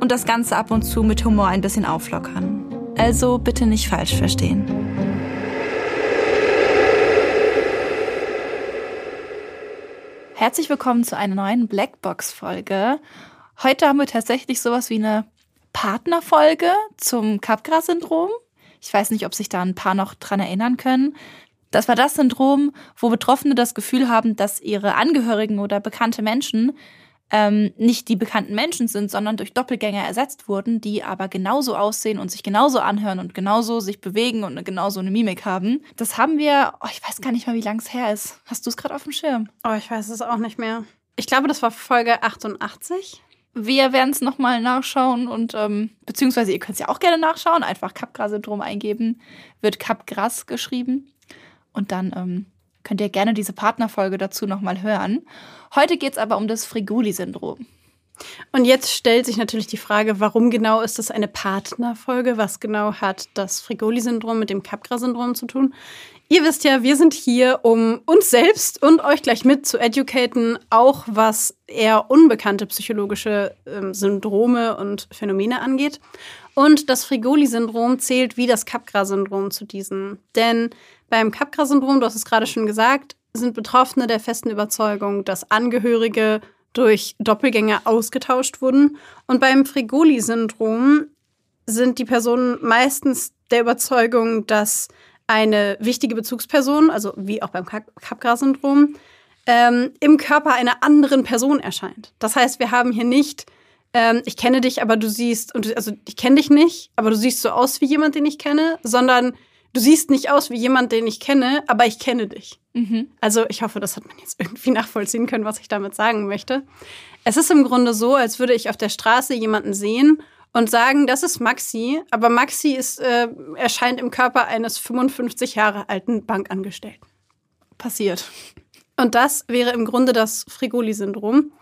und das Ganze ab und zu mit Humor ein bisschen auflockern. Also bitte nicht falsch verstehen. Herzlich willkommen zu einer neuen Blackbox-Folge. Heute haben wir tatsächlich sowas wie eine Partnerfolge zum Capgras-Syndrom. Ich weiß nicht, ob sich da ein paar noch dran erinnern können. Das war das Syndrom, wo Betroffene das Gefühl haben, dass ihre Angehörigen oder bekannte Menschen ähm, nicht die bekannten Menschen sind, sondern durch Doppelgänger ersetzt wurden, die aber genauso aussehen und sich genauso anhören und genauso sich bewegen und genauso eine Mimik haben. Das haben wir, oh, ich weiß gar nicht mal, wie lang es her ist. Hast du es gerade auf dem Schirm? Oh, ich weiß es auch nicht mehr. Ich glaube, das war Folge 88. Wir werden es nochmal nachschauen und ähm, beziehungsweise ihr könnt es ja auch gerne nachschauen, einfach Capgras-Syndrom eingeben, wird Capgras geschrieben und dann ähm, könnt ihr gerne diese Partnerfolge dazu nochmal hören. Heute geht es aber um das Frigoli-Syndrom. Und jetzt stellt sich natürlich die Frage, warum genau ist das eine Partnerfolge? Was genau hat das Frigoli-Syndrom mit dem Capgras-Syndrom zu tun? Ihr wisst ja, wir sind hier, um uns selbst und euch gleich mit zu educaten, auch was eher unbekannte psychologische äh, Syndrome und Phänomene angeht. Und das Frigoli-Syndrom zählt wie das Capgras-Syndrom zu diesen. Denn beim Capgras-Syndrom, du hast es gerade schon gesagt, sind Betroffene der festen Überzeugung, dass Angehörige durch Doppelgänger ausgetauscht wurden. Und beim Frigoli-Syndrom sind die Personen meistens der Überzeugung, dass eine wichtige Bezugsperson, also wie auch beim Capgras-Syndrom, ähm, im Körper einer anderen Person erscheint. Das heißt, wir haben hier nicht, ähm, ich kenne dich, aber du siehst, also ich kenne dich nicht, aber du siehst so aus wie jemand, den ich kenne, sondern du siehst nicht aus wie jemand, den ich kenne, aber ich kenne dich. Mhm. Also ich hoffe, das hat man jetzt irgendwie nachvollziehen können, was ich damit sagen möchte. Es ist im Grunde so, als würde ich auf der Straße jemanden sehen und sagen, das ist Maxi, aber Maxi ist, äh, erscheint im Körper eines 55 Jahre alten Bankangestellten. Passiert. Und das wäre im Grunde das Frigoli-Syndrom.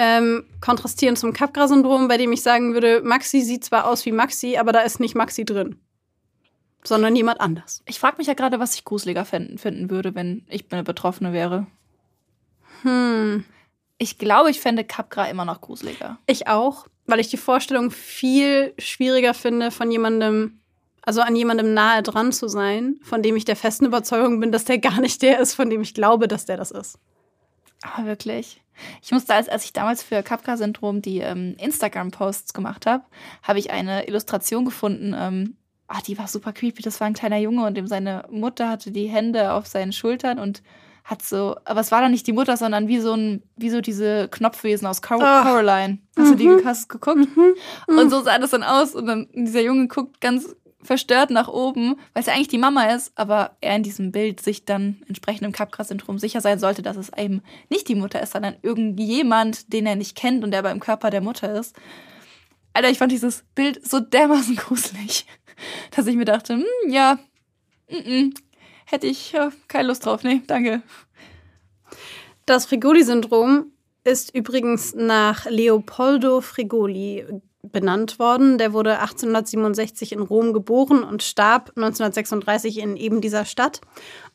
Ähm, kontrastierend zum Capgras-Syndrom, bei dem ich sagen würde, Maxi sieht zwar aus wie Maxi, aber da ist nicht Maxi drin sondern jemand anders. Ich frage mich ja gerade, was ich gruseliger finden, finden würde, wenn ich eine Betroffene wäre. Hm. Ich glaube, ich fände Capgra immer noch gruseliger. Ich auch, weil ich die Vorstellung viel schwieriger finde, von jemandem, also an jemandem nahe dran zu sein, von dem ich der festen Überzeugung bin, dass der gar nicht der ist, von dem ich glaube, dass der das ist. Ah, wirklich. Ich musste, als, als ich damals für Capra-Syndrom die ähm, Instagram-Posts gemacht habe, habe ich eine Illustration gefunden, ähm, ah, die war super creepy. Das war ein kleiner Junge und dem seine Mutter hatte die Hände auf seinen Schultern und hat so, aber es war dann nicht die Mutter, sondern wie so ein, wie so diese Knopfwesen aus Car oh. Coraline. Hast mhm. du die mhm. hast geguckt? Mhm. Mhm. Und so sah das dann aus und dann dieser Junge guckt ganz verstört nach oben, weil es ja eigentlich die Mama ist, aber er in diesem Bild sich dann entsprechend im Capgras-Syndrom sicher sein sollte, dass es eben nicht die Mutter ist, sondern irgendjemand, den er nicht kennt und der aber im Körper der Mutter ist. Alter, ich fand dieses Bild so dermaßen gruselig dass ich mir dachte, hm, ja, mm -mm, hätte ich ja, keine Lust drauf. Nee, danke. Das Frigoli-Syndrom ist übrigens nach Leopoldo Frigoli benannt worden. Der wurde 1867 in Rom geboren und starb 1936 in eben dieser Stadt.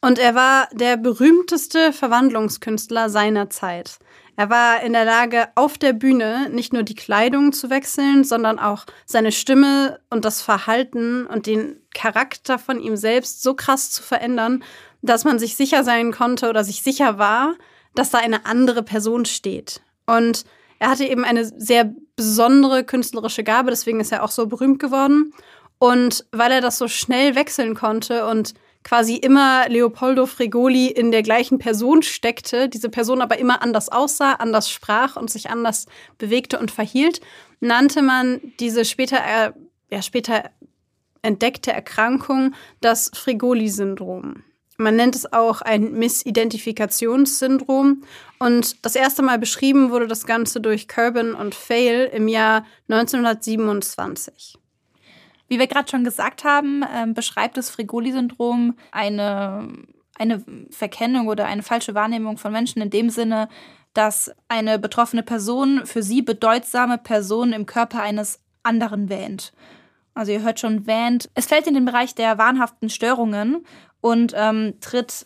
Und er war der berühmteste Verwandlungskünstler seiner Zeit. Er war in der Lage, auf der Bühne nicht nur die Kleidung zu wechseln, sondern auch seine Stimme und das Verhalten und den Charakter von ihm selbst so krass zu verändern, dass man sich sicher sein konnte oder sich sicher war, dass da eine andere Person steht. Und er hatte eben eine sehr besondere künstlerische Gabe, deswegen ist er auch so berühmt geworden. Und weil er das so schnell wechseln konnte und quasi immer Leopoldo Fregoli in der gleichen Person steckte, diese Person aber immer anders aussah, anders sprach und sich anders bewegte und verhielt, nannte man diese später, äh, ja, später entdeckte Erkrankung das Fregoli-Syndrom. Man nennt es auch ein Missidentifikationssyndrom. Und das erste Mal beschrieben wurde das Ganze durch Kerbin und Fail im Jahr 1927. Wie wir gerade schon gesagt haben, äh, beschreibt das Fregoli-Syndrom eine, eine Verkennung oder eine falsche Wahrnehmung von Menschen in dem Sinne, dass eine betroffene Person für sie bedeutsame Personen im Körper eines anderen wähnt. Also ihr hört schon, wähnt. Es fällt in den Bereich der wahnhaften Störungen und ähm, tritt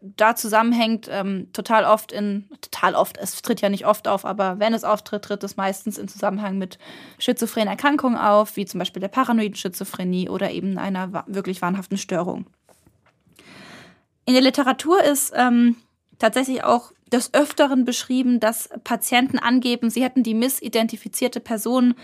da zusammenhängt ähm, total oft in, total oft, es tritt ja nicht oft auf, aber wenn es auftritt, tritt es meistens in Zusammenhang mit schizophrenen Erkrankungen auf, wie zum Beispiel der paranoiden Schizophrenie oder eben einer wirklich wahnhaften Störung. In der Literatur ist ähm, tatsächlich auch des Öfteren beschrieben, dass Patienten angeben, sie hätten die missidentifizierte Person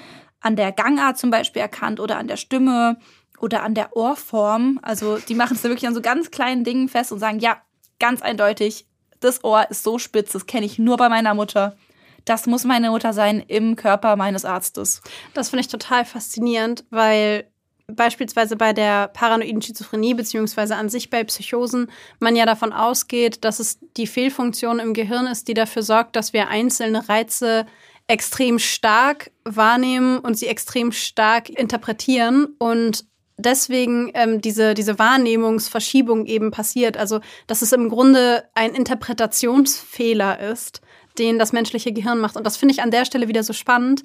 an der Gangart zum Beispiel erkannt oder an der Stimme oder an der Ohrform. Also die machen es da wirklich an so ganz kleinen Dingen fest und sagen, ja, ganz eindeutig, das Ohr ist so spitz, das kenne ich nur bei meiner Mutter. Das muss meine Mutter sein im Körper meines Arztes. Das finde ich total faszinierend, weil beispielsweise bei der paranoiden Schizophrenie beziehungsweise an sich bei Psychosen man ja davon ausgeht, dass es die Fehlfunktion im Gehirn ist, die dafür sorgt, dass wir einzelne Reize extrem stark wahrnehmen und sie extrem stark interpretieren und deswegen ähm, diese, diese Wahrnehmungsverschiebung eben passiert. Also, dass es im Grunde ein Interpretationsfehler ist, den das menschliche Gehirn macht. Und das finde ich an der Stelle wieder so spannend,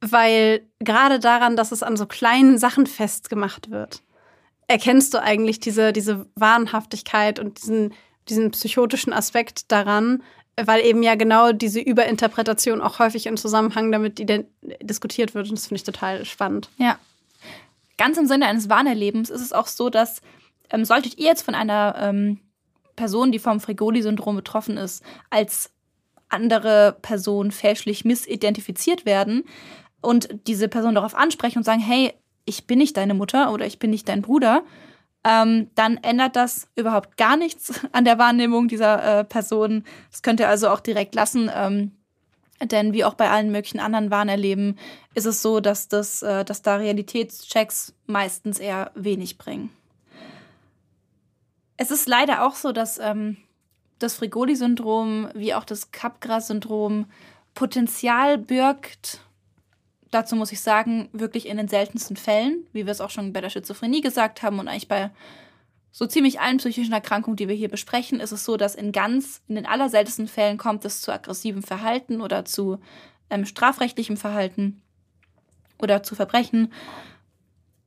weil gerade daran, dass es an so kleinen Sachen festgemacht wird, erkennst du eigentlich diese, diese Wahnhaftigkeit und diesen, diesen psychotischen Aspekt daran, weil eben ja genau diese Überinterpretation auch häufig im Zusammenhang damit diskutiert wird. Und das finde ich total spannend. Ja. Ganz im Sinne eines Warnerlebens ist es auch so, dass ähm, solltet ihr jetzt von einer ähm, Person, die vom Fregoli-Syndrom betroffen ist, als andere Person fälschlich missidentifiziert werden und diese Person darauf ansprechen und sagen, hey, ich bin nicht deine Mutter oder ich bin nicht dein Bruder, ähm, dann ändert das überhaupt gar nichts an der Wahrnehmung dieser äh, Person. Das könnt ihr also auch direkt lassen. Ähm, denn wie auch bei allen möglichen anderen Warnerleben ist es so, dass, das, äh, dass da Realitätschecks meistens eher wenig bringen. Es ist leider auch so, dass ähm, das Frigoli-Syndrom wie auch das Capgras-Syndrom Potenzial birgt, dazu muss ich sagen, wirklich in den seltensten Fällen, wie wir es auch schon bei der Schizophrenie gesagt haben und eigentlich bei so ziemlich allen psychischen Erkrankungen, die wir hier besprechen, ist es so, dass in ganz, in den allerseltensten Fällen kommt es zu aggressivem Verhalten oder zu ähm, strafrechtlichem Verhalten oder zu Verbrechen.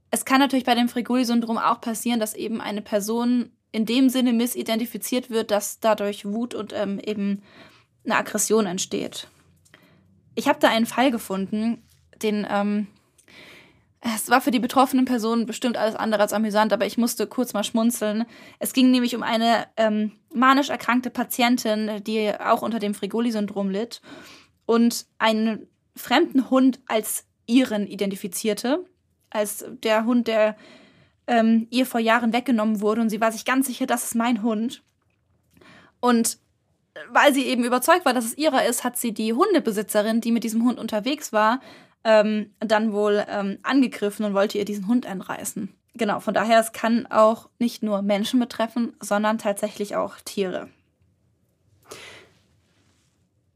Es kann natürlich bei dem Frigoli-Syndrom auch passieren, dass eben eine Person in dem Sinne missidentifiziert wird, dass dadurch Wut und ähm, eben eine Aggression entsteht. Ich habe da einen Fall gefunden, den ähm, es war für die betroffenen Personen bestimmt alles andere als amüsant, aber ich musste kurz mal schmunzeln. Es ging nämlich um eine ähm, manisch erkrankte Patientin, die auch unter dem Frigoli-Syndrom litt und einen fremden Hund als ihren identifizierte, als der Hund, der ähm, ihr vor Jahren weggenommen wurde. Und sie war sich ganz sicher, das ist mein Hund. Und weil sie eben überzeugt war, dass es ihrer ist, hat sie die Hundebesitzerin, die mit diesem Hund unterwegs war, ähm, dann wohl ähm, angegriffen und wollte ihr diesen Hund entreißen. Genau, von daher, es kann auch nicht nur Menschen betreffen, sondern tatsächlich auch Tiere.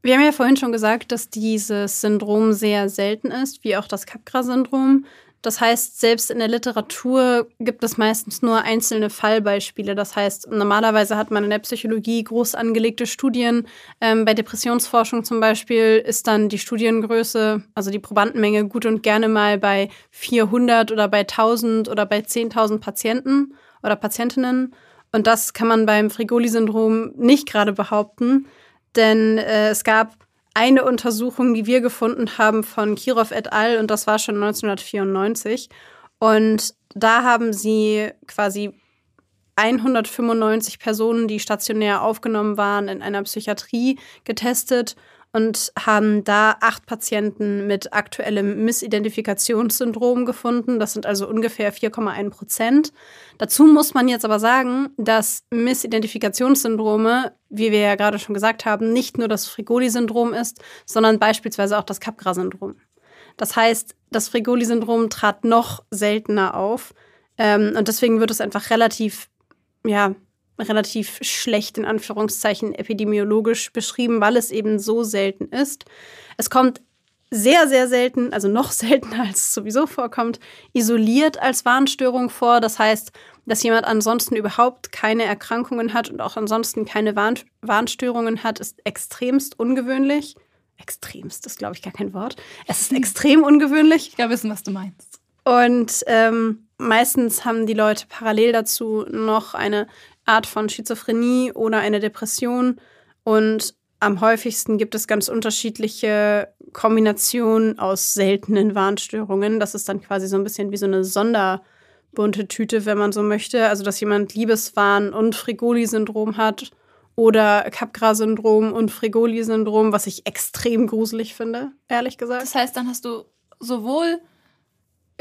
Wir haben ja vorhin schon gesagt, dass dieses Syndrom sehr selten ist, wie auch das Capgras-Syndrom. Das heißt, selbst in der Literatur gibt es meistens nur einzelne Fallbeispiele. Das heißt, normalerweise hat man in der Psychologie groß angelegte Studien. Ähm, bei Depressionsforschung zum Beispiel ist dann die Studiengröße, also die Probandenmenge, gut und gerne mal bei 400 oder bei 1000 oder bei 10.000 Patienten oder Patientinnen. Und das kann man beim Frigoli-Syndrom nicht gerade behaupten, denn äh, es gab eine Untersuchung, die wir gefunden haben von Kirov et al. und das war schon 1994. Und da haben sie quasi 195 Personen, die stationär aufgenommen waren, in einer Psychiatrie getestet. Und haben da acht Patienten mit aktuellem Missidentifikationssyndrom gefunden. Das sind also ungefähr 4,1 Prozent. Dazu muss man jetzt aber sagen, dass Missidentifikationssyndrome, wie wir ja gerade schon gesagt haben, nicht nur das Frigoli-Syndrom ist, sondern beispielsweise auch das Capgras-Syndrom. Das heißt, das Frigoli-Syndrom trat noch seltener auf. Ähm, und deswegen wird es einfach relativ, ja, relativ schlecht in Anführungszeichen epidemiologisch beschrieben, weil es eben so selten ist. Es kommt sehr, sehr selten, also noch seltener als es sowieso vorkommt, isoliert als Warnstörung vor. Das heißt, dass jemand ansonsten überhaupt keine Erkrankungen hat und auch ansonsten keine Warn Warnstörungen hat, ist extremst ungewöhnlich. Extremst ist, glaube ich, gar kein Wort. Es ist extrem ungewöhnlich. Ich kann wissen, was du meinst. Und ähm, meistens haben die Leute parallel dazu noch eine Art von Schizophrenie oder eine Depression. Und am häufigsten gibt es ganz unterschiedliche Kombinationen aus seltenen Warnstörungen. Das ist dann quasi so ein bisschen wie so eine sonderbunte Tüte, wenn man so möchte. Also, dass jemand Liebeswahn und Frigoli-Syndrom hat oder Capgras-Syndrom und Frigoli-Syndrom, was ich extrem gruselig finde, ehrlich gesagt. Das heißt, dann hast du sowohl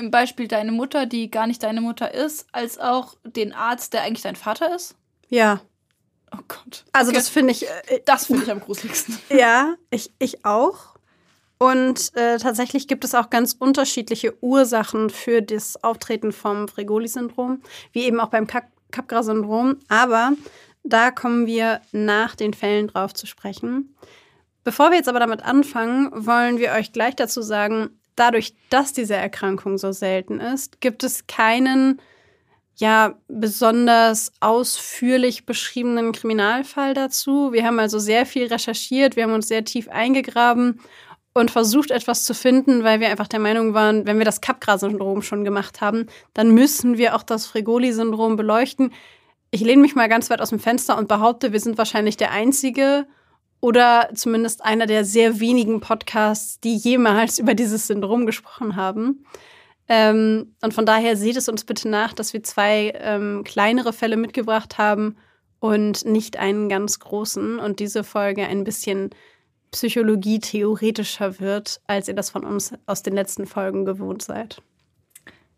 im Beispiel deine Mutter, die gar nicht deine Mutter ist, als auch den Arzt, der eigentlich dein Vater ist? Ja. Oh Gott. Also okay. das finde ich. Äh, das finde ich am gruseligsten. ja, ich, ich auch. Und äh, tatsächlich gibt es auch ganz unterschiedliche Ursachen für das Auftreten vom Fregoli-Syndrom, wie eben auch beim Capgras-Syndrom. Aber da kommen wir nach den Fällen drauf zu sprechen. Bevor wir jetzt aber damit anfangen, wollen wir euch gleich dazu sagen, dadurch, dass diese Erkrankung so selten ist, gibt es keinen ja besonders ausführlich beschriebenen Kriminalfall dazu. Wir haben also sehr viel recherchiert, wir haben uns sehr tief eingegraben und versucht etwas zu finden, weil wir einfach der Meinung waren, wenn wir das Capgras-Syndrom schon gemacht haben, dann müssen wir auch das Fregoli-Syndrom beleuchten. Ich lehne mich mal ganz weit aus dem Fenster und behaupte, wir sind wahrscheinlich der einzige oder zumindest einer der sehr wenigen Podcasts, die jemals über dieses Syndrom gesprochen haben. Ähm, und von daher seht es uns bitte nach, dass wir zwei ähm, kleinere Fälle mitgebracht haben und nicht einen ganz großen und diese Folge ein bisschen Psychologie-theoretischer wird, als ihr das von uns aus den letzten Folgen gewohnt seid.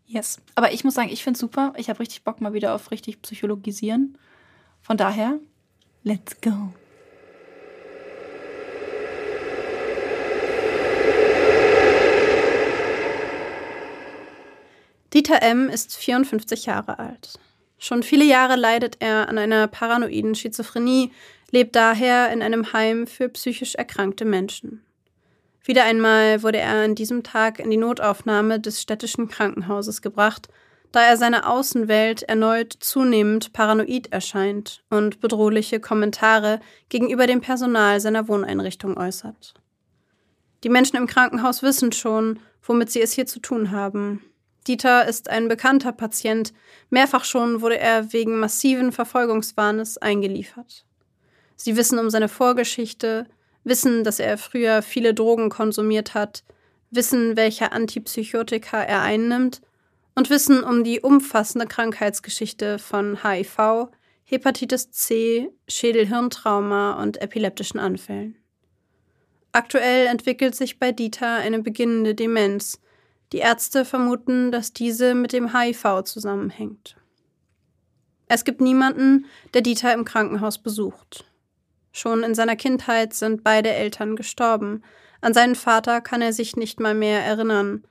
Yes. Aber ich muss sagen, ich finde es super. Ich habe richtig Bock mal wieder auf richtig Psychologisieren. Von daher, let's go. Dieter M. ist 54 Jahre alt. Schon viele Jahre leidet er an einer paranoiden Schizophrenie, lebt daher in einem Heim für psychisch erkrankte Menschen. Wieder einmal wurde er an diesem Tag in die Notaufnahme des städtischen Krankenhauses gebracht, da er seine Außenwelt erneut zunehmend paranoid erscheint und bedrohliche Kommentare gegenüber dem Personal seiner Wohneinrichtung äußert. Die Menschen im Krankenhaus wissen schon, womit sie es hier zu tun haben. Dieter ist ein bekannter Patient. Mehrfach schon wurde er wegen massiven Verfolgungswahnes eingeliefert. Sie wissen um seine Vorgeschichte, wissen, dass er früher viele Drogen konsumiert hat, wissen, welche Antipsychotika er einnimmt und wissen um die umfassende Krankheitsgeschichte von HIV, Hepatitis C, Schädelhirntrauma und epileptischen Anfällen. Aktuell entwickelt sich bei Dieter eine beginnende Demenz, die Ärzte vermuten, dass diese mit dem HIV zusammenhängt. Es gibt niemanden, der Dieter im Krankenhaus besucht. Schon in seiner Kindheit sind beide Eltern gestorben. An seinen Vater kann er sich nicht mal mehr erinnern.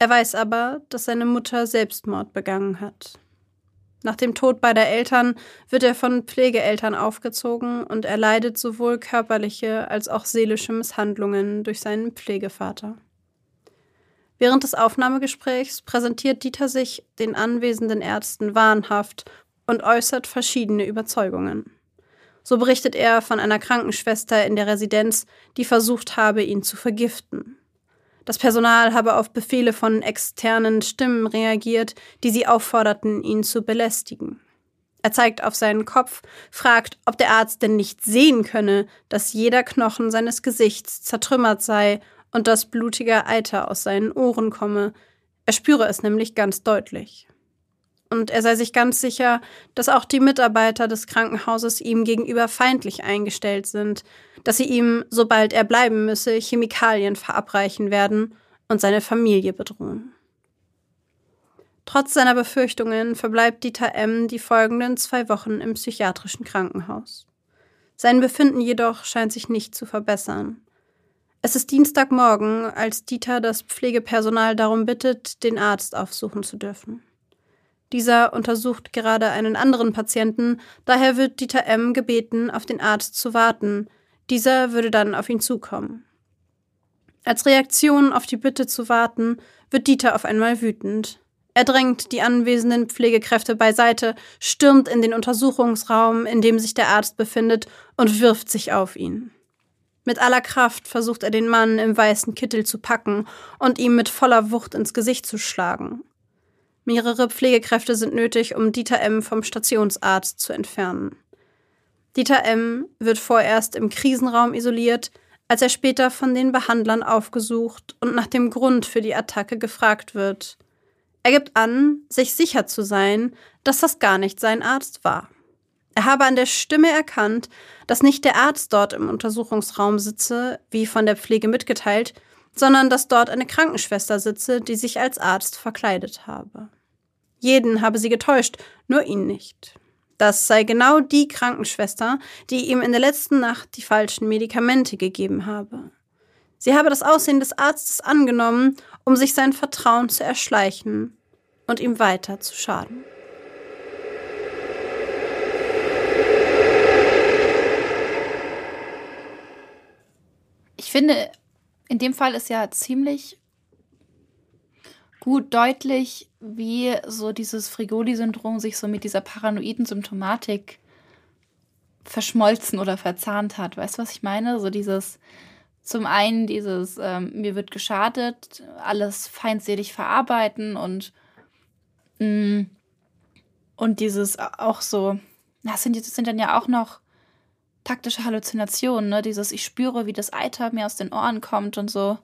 Er weiß aber, dass seine Mutter Selbstmord begangen hat. Nach dem Tod beider Eltern wird er von Pflegeeltern aufgezogen und er leidet sowohl körperliche als auch seelische Misshandlungen durch seinen Pflegevater. Während des Aufnahmegesprächs präsentiert Dieter sich den anwesenden Ärzten wahnhaft und äußert verschiedene Überzeugungen. So berichtet er von einer Krankenschwester in der Residenz, die versucht habe, ihn zu vergiften. Das Personal habe auf Befehle von externen Stimmen reagiert, die sie aufforderten, ihn zu belästigen. Er zeigt auf seinen Kopf, fragt, ob der Arzt denn nicht sehen könne, dass jeder Knochen seines Gesichts zertrümmert sei und dass blutiger Eiter aus seinen Ohren komme. Er spüre es nämlich ganz deutlich. und er sei sich ganz sicher, dass auch die Mitarbeiter des Krankenhauses ihm gegenüber feindlich eingestellt sind, dass sie ihm, sobald er bleiben müsse, Chemikalien verabreichen werden und seine Familie bedrohen. Trotz seiner Befürchtungen verbleibt Dieter M. die folgenden zwei Wochen im psychiatrischen Krankenhaus. Sein Befinden jedoch scheint sich nicht zu verbessern. Es ist Dienstagmorgen, als Dieter das Pflegepersonal darum bittet, den Arzt aufsuchen zu dürfen. Dieser untersucht gerade einen anderen Patienten, daher wird Dieter M. gebeten, auf den Arzt zu warten. Dieser würde dann auf ihn zukommen. Als Reaktion auf die Bitte zu warten, wird Dieter auf einmal wütend. Er drängt die anwesenden Pflegekräfte beiseite, stürmt in den Untersuchungsraum, in dem sich der Arzt befindet, und wirft sich auf ihn. Mit aller Kraft versucht er den Mann im weißen Kittel zu packen und ihm mit voller Wucht ins Gesicht zu schlagen. Mehrere Pflegekräfte sind nötig, um Dieter M. vom Stationsarzt zu entfernen. Dieter M. wird vorerst im Krisenraum isoliert, als er später von den Behandlern aufgesucht und nach dem Grund für die Attacke gefragt wird. Er gibt an, sich sicher zu sein, dass das gar nicht sein Arzt war. Er habe an der Stimme erkannt, dass nicht der Arzt dort im Untersuchungsraum sitze, wie von der Pflege mitgeteilt, sondern dass dort eine Krankenschwester sitze, die sich als Arzt verkleidet habe. Jeden habe sie getäuscht, nur ihn nicht. Das sei genau die Krankenschwester, die ihm in der letzten Nacht die falschen Medikamente gegeben habe. Sie habe das Aussehen des Arztes angenommen, um sich sein Vertrauen zu erschleichen und ihm weiter zu schaden. Ich finde, in dem Fall ist ja ziemlich gut deutlich, wie so dieses Frigoli-Syndrom sich so mit dieser paranoiden Symptomatik verschmolzen oder verzahnt hat. Weißt du, was ich meine? So dieses, zum einen dieses, ähm, mir wird geschadet, alles feindselig verarbeiten und, mh, mm, und dieses auch so, das sind, das sind dann ja auch noch taktische Halluzinationen, ne? Dieses, ich spüre, wie das Eiter mir aus den Ohren kommt und so.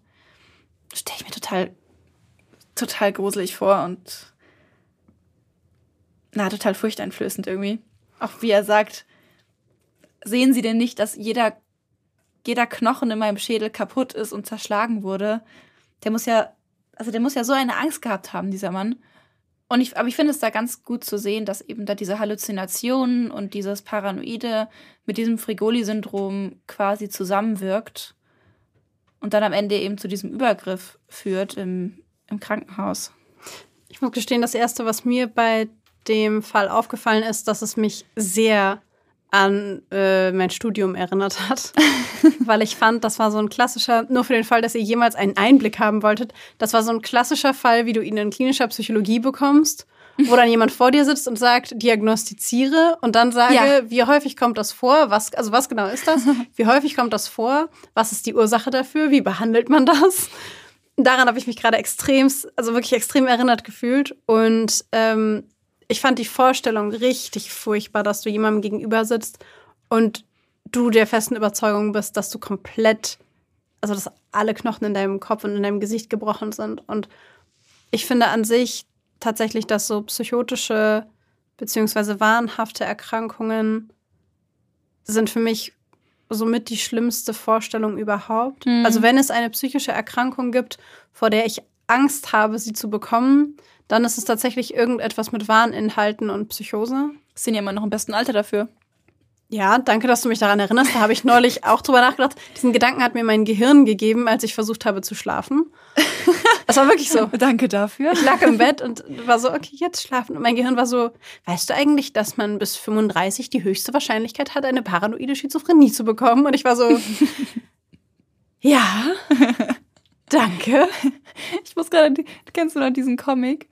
Stelle ich mir total total gruselig vor und na, total furchteinflößend irgendwie. Auch wie er sagt, sehen Sie denn nicht, dass jeder, jeder Knochen in meinem Schädel kaputt ist und zerschlagen wurde? Der muss ja, also der muss ja so eine Angst gehabt haben, dieser Mann. Und ich, aber ich finde es da ganz gut zu sehen, dass eben da diese Halluzinationen und dieses Paranoide mit diesem Frigoli-Syndrom quasi zusammenwirkt und dann am Ende eben zu diesem Übergriff führt im, im Krankenhaus. Ich muss gestehen, das Erste, was mir bei dem Fall aufgefallen ist, dass es mich sehr an äh, mein Studium erinnert hat, weil ich fand, das war so ein klassischer, nur für den Fall, dass ihr jemals einen Einblick haben wolltet, das war so ein klassischer Fall, wie du ihn in klinischer Psychologie bekommst, wo dann jemand vor dir sitzt und sagt, diagnostiziere und dann sage, ja. wie häufig kommt das vor, was, also was genau ist das, wie häufig kommt das vor, was ist die Ursache dafür, wie behandelt man das? daran habe ich mich gerade extrem, also wirklich extrem erinnert gefühlt. Und ähm, ich fand die Vorstellung richtig furchtbar, dass du jemandem gegenüber sitzt und du der festen Überzeugung bist, dass du komplett, also dass alle Knochen in deinem Kopf und in deinem Gesicht gebrochen sind. Und ich finde an sich tatsächlich, dass so psychotische beziehungsweise wahnhafte Erkrankungen sind für mich somit die schlimmste Vorstellung überhaupt. Mhm. Also wenn es eine psychische Erkrankung gibt, vor der ich Angst habe, sie zu bekommen, dann ist es tatsächlich irgendetwas mit Warninhalten und Psychose. Sind ja immer noch im besten Alter dafür. Ja, danke, dass du mich daran erinnerst. Da habe ich neulich auch drüber nachgedacht. Diesen Gedanken hat mir mein Gehirn gegeben, als ich versucht habe zu schlafen. Das war wirklich so. danke dafür. Ich lag im Bett und war so, okay, jetzt schlafen. Und mein Gehirn war so, weißt du eigentlich, dass man bis 35 die höchste Wahrscheinlichkeit hat, eine paranoide Schizophrenie zu bekommen? Und ich war so, ja, danke. Ich muss gerade, kennst du noch diesen Comic,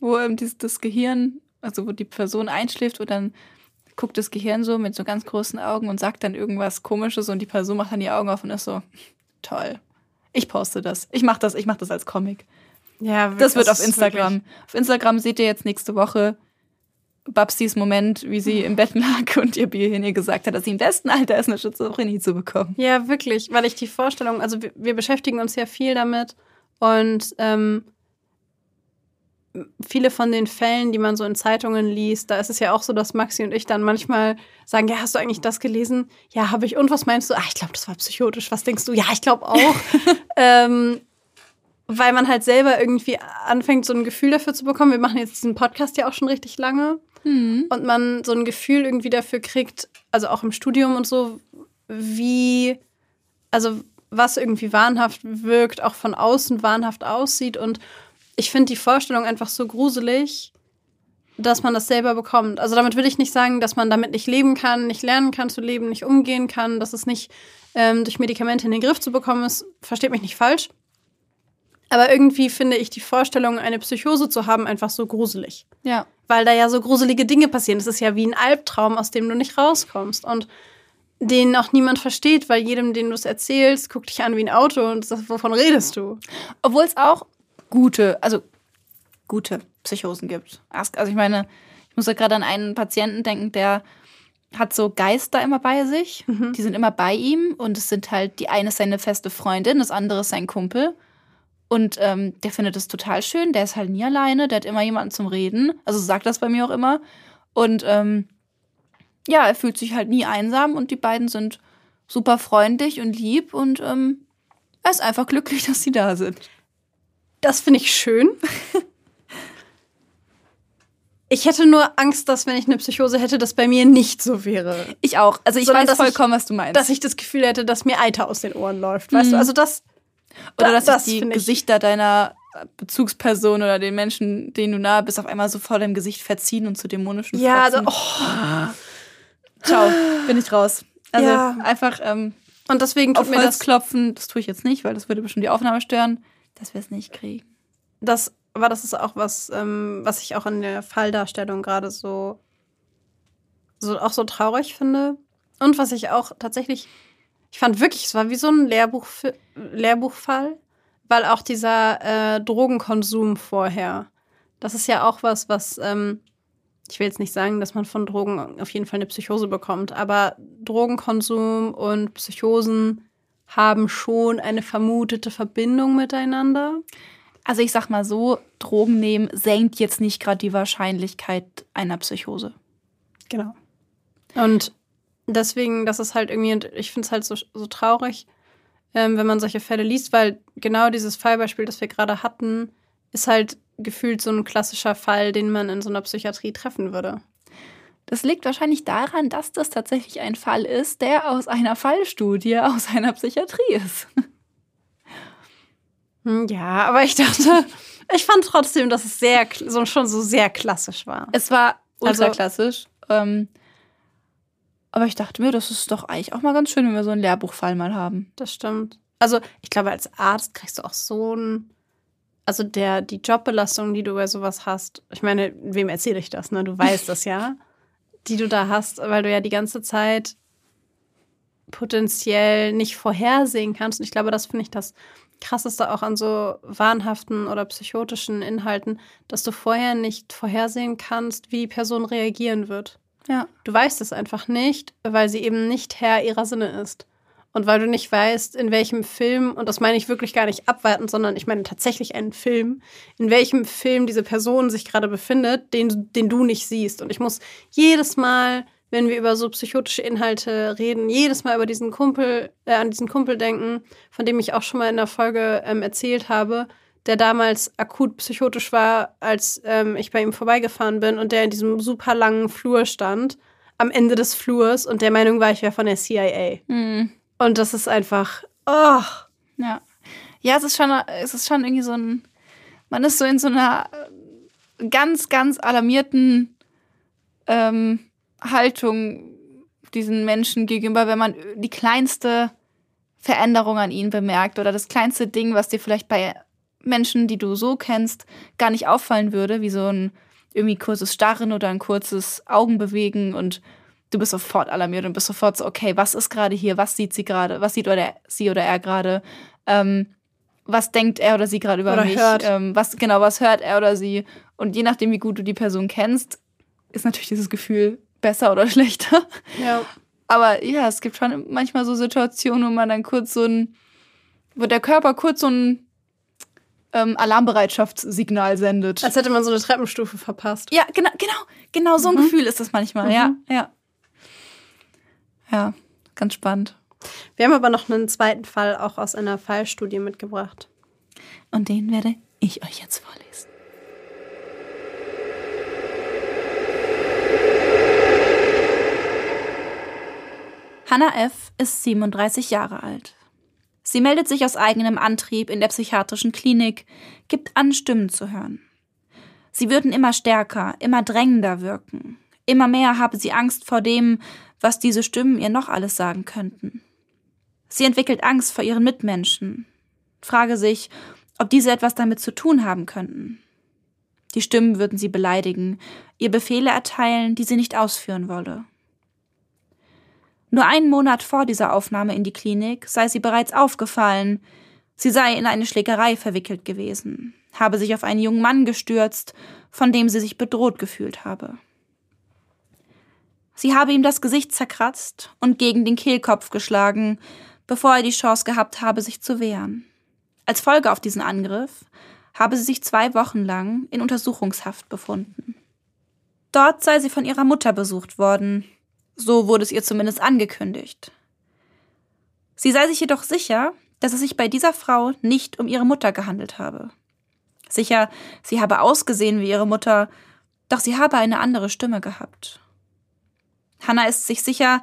wo ähm, dieses, das Gehirn, also wo die Person einschläft und dann guckt das Gehirn so mit so ganz großen Augen und sagt dann irgendwas Komisches und die Person macht dann die Augen auf und ist so, toll. Ich poste das. Ich mache das, ich mache das als Comic. Ja, das wird auf Instagram. Auf Instagram seht ihr jetzt nächste Woche Babsis Moment, wie sie im Bett lag und ihr Bier ihr gesagt hat, dass sie im besten Alter ist, eine Schizophrenie zu bekommen. Ja, wirklich, weil ich die Vorstellung, also wir, wir beschäftigen uns ja viel damit und ähm, viele von den Fällen, die man so in Zeitungen liest, da ist es ja auch so, dass Maxi und ich dann manchmal sagen, ja, hast du eigentlich das gelesen? Ja, habe ich. Und was meinst du? Ah, ich glaube, das war psychotisch. Was denkst du? Ja, ich glaube auch. ähm, weil man halt selber irgendwie anfängt, so ein Gefühl dafür zu bekommen. Wir machen jetzt diesen Podcast ja auch schon richtig lange. Mhm. Und man so ein Gefühl irgendwie dafür kriegt, also auch im Studium und so, wie, also was irgendwie wahnhaft wirkt, auch von außen wahnhaft aussieht. Und ich finde die Vorstellung einfach so gruselig, dass man das selber bekommt. Also damit will ich nicht sagen, dass man damit nicht leben kann, nicht lernen kann zu leben, nicht umgehen kann, dass es nicht ähm, durch Medikamente in den Griff zu bekommen ist. Versteht mich nicht falsch. Aber irgendwie finde ich die Vorstellung, eine Psychose zu haben, einfach so gruselig. Ja. Weil da ja so gruselige Dinge passieren. Das ist ja wie ein Albtraum, aus dem du nicht rauskommst. Und den auch niemand versteht, weil jedem, den du es erzählst, guckt dich an wie ein Auto und sagt, wovon redest du? Obwohl es auch gute, also gute Psychosen gibt. Also ich meine, ich muss ja gerade an einen Patienten denken, der hat so Geister immer bei sich. Mhm. Die sind immer bei ihm und es sind halt, die eine ist seine feste Freundin, das andere ist sein Kumpel. Und ähm, der findet es total schön. Der ist halt nie alleine. Der hat immer jemanden zum Reden. Also sagt das bei mir auch immer. Und ähm, ja, er fühlt sich halt nie einsam und die beiden sind super freundlich und lieb und ähm, er ist einfach glücklich, dass sie da sind. Das finde ich schön. Ich hätte nur Angst, dass wenn ich eine Psychose hätte, das bei mir nicht so wäre. Ich auch. Also ich Sondern, weiß vollkommen, ich, was du meinst. Dass ich das Gefühl hätte, dass mir Eiter aus den Ohren läuft. Weißt mhm. du? Also das oder dass das die Gesichter deiner Bezugsperson oder den Menschen, denen du nahe bist, auf einmal so vor deinem Gesicht verziehen und zu dämonischen Ja, also, oh. Ciao, bin ich raus. Also ja. einfach ähm, und deswegen tut mir Holz das klopfen. Das tue ich jetzt nicht, weil das würde bestimmt die Aufnahme stören, dass wir es nicht kriegen. Das, aber das ist auch was, ähm, was ich auch in der Falldarstellung gerade so, so auch so traurig finde und was ich auch tatsächlich ich fand wirklich, es war wie so ein Lehrbuch, Lehrbuchfall, weil auch dieser äh, Drogenkonsum vorher, das ist ja auch was, was, ähm, ich will jetzt nicht sagen, dass man von Drogen auf jeden Fall eine Psychose bekommt, aber Drogenkonsum und Psychosen haben schon eine vermutete Verbindung miteinander. Also ich sag mal so, Drogen nehmen senkt jetzt nicht gerade die Wahrscheinlichkeit einer Psychose. Genau. Und deswegen, das ist halt irgendwie, ich finde es halt so, so traurig, ähm, wenn man solche Fälle liest, weil genau dieses Fallbeispiel, das wir gerade hatten, ist halt gefühlt so ein klassischer Fall, den man in so einer Psychiatrie treffen würde. Das liegt wahrscheinlich daran, dass das tatsächlich ein Fall ist, der aus einer Fallstudie aus einer Psychiatrie ist. Hm, ja, aber ich dachte, ich fand trotzdem, dass es sehr, so, schon so sehr klassisch war. Es war ultra also, klassisch. Ähm, aber ich dachte mir, das ist doch eigentlich auch mal ganz schön, wenn wir so einen Lehrbuchfall mal haben. Das stimmt. Also ich glaube, als Arzt kriegst du auch so ein, also der, die Jobbelastung, die du bei sowas hast, ich meine, wem erzähle ich das, ne? Du weißt das ja, die du da hast, weil du ja die ganze Zeit potenziell nicht vorhersehen kannst. Und ich glaube, das finde ich das krasseste auch an so wahnhaften oder psychotischen Inhalten, dass du vorher nicht vorhersehen kannst, wie die Person reagieren wird. Ja. Du weißt es einfach nicht, weil sie eben nicht Herr ihrer Sinne ist. Und weil du nicht weißt, in welchem Film, und das meine ich wirklich gar nicht abwarten, sondern ich meine tatsächlich einen Film, in welchem Film diese Person sich gerade befindet, den, den du nicht siehst. Und ich muss jedes Mal, wenn wir über so psychotische Inhalte reden, jedes Mal über diesen Kumpel, äh, an diesen Kumpel denken, von dem ich auch schon mal in der Folge ähm, erzählt habe, der damals akut psychotisch war, als ähm, ich bei ihm vorbeigefahren bin und der in diesem super langen Flur stand, am Ende des Flurs und der Meinung war, ich wäre von der CIA. Mhm. Und das ist einfach, oh. Ja. Ja, es ist schon, es ist schon irgendwie so ein, man ist so in so einer ganz, ganz alarmierten ähm, Haltung diesen Menschen gegenüber, wenn man die kleinste Veränderung an ihnen bemerkt oder das kleinste Ding, was dir vielleicht bei Menschen, die du so kennst, gar nicht auffallen würde, wie so ein irgendwie kurzes Starren oder ein kurzes Augenbewegen und du bist sofort alarmiert und bist sofort so, okay, was ist gerade hier? Was sieht sie gerade? Was sieht oder sie oder er gerade? Ähm, was denkt er oder sie gerade über oder mich? Hört. Ähm, was genau, was hört er oder sie? Und je nachdem, wie gut du die Person kennst, ist natürlich dieses Gefühl besser oder schlechter. Ja. Aber ja, es gibt schon manchmal so Situationen, wo man dann kurz so ein, wo der Körper kurz so ein ähm, Alarmbereitschaftssignal sendet. Als hätte man so eine Treppenstufe verpasst. Ja, genau, genau, genau so ein Mhm. Gefühl ist das manchmal. Ja, Mhm. ja. Ja, ganz spannend. Wir haben aber noch einen zweiten Fall auch aus einer Fallstudie mitgebracht. Und den werde ich euch jetzt vorlesen. Hannah F. ist 37 Jahre alt. Sie meldet sich aus eigenem Antrieb in der psychiatrischen Klinik, gibt an, Stimmen zu hören. Sie würden immer stärker, immer drängender wirken. Immer mehr habe sie Angst vor dem, was diese Stimmen ihr noch alles sagen könnten. Sie entwickelt Angst vor ihren Mitmenschen, frage sich, ob diese etwas damit zu tun haben könnten. Die Stimmen würden sie beleidigen, ihr Befehle erteilen, die sie nicht ausführen wolle. Nur einen Monat vor dieser Aufnahme in die Klinik sei sie bereits aufgefallen, sie sei in eine Schlägerei verwickelt gewesen, habe sich auf einen jungen Mann gestürzt, von dem sie sich bedroht gefühlt habe. Sie habe ihm das Gesicht zerkratzt und gegen den Kehlkopf geschlagen, bevor er die Chance gehabt habe, sich zu wehren. Als Folge auf diesen Angriff habe sie sich zwei Wochen lang in Untersuchungshaft befunden. Dort sei sie von ihrer Mutter besucht worden. So wurde es ihr zumindest angekündigt. Sie sei sich jedoch sicher, dass es sich bei dieser Frau nicht um ihre Mutter gehandelt habe. Sicher, sie habe ausgesehen wie ihre Mutter, doch sie habe eine andere Stimme gehabt. Hannah ist sich sicher,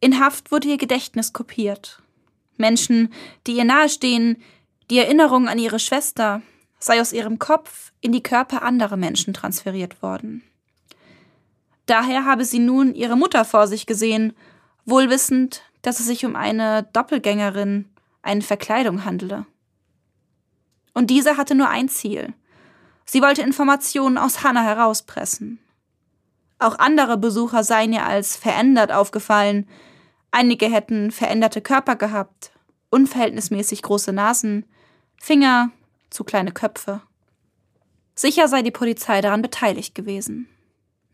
in Haft wurde ihr Gedächtnis kopiert. Menschen, die ihr nahestehen, die Erinnerung an ihre Schwester, sei aus ihrem Kopf in die Körper anderer Menschen transferiert worden. Daher habe sie nun ihre Mutter vor sich gesehen, wohl wissend, dass es sich um eine Doppelgängerin, eine Verkleidung handele. Und diese hatte nur ein Ziel. Sie wollte Informationen aus Hannah herauspressen. Auch andere Besucher seien ihr als verändert aufgefallen. Einige hätten veränderte Körper gehabt, unverhältnismäßig große Nasen, Finger, zu kleine Köpfe. Sicher sei die Polizei daran beteiligt gewesen.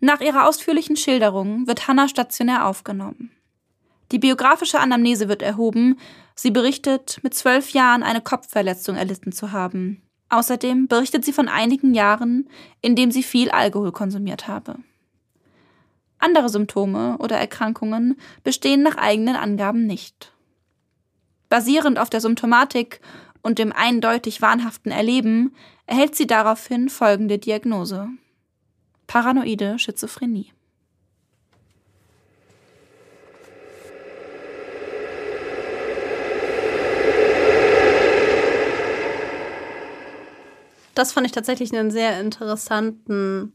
Nach ihrer ausführlichen Schilderung wird Hannah stationär aufgenommen. Die biografische Anamnese wird erhoben. Sie berichtet, mit zwölf Jahren eine Kopfverletzung erlitten zu haben. Außerdem berichtet sie von einigen Jahren, in dem sie viel Alkohol konsumiert habe. Andere Symptome oder Erkrankungen bestehen nach eigenen Angaben nicht. Basierend auf der Symptomatik und dem eindeutig wahnhaften Erleben erhält sie daraufhin folgende Diagnose. Paranoide Schizophrenie. Das fand ich tatsächlich einen sehr interessanten,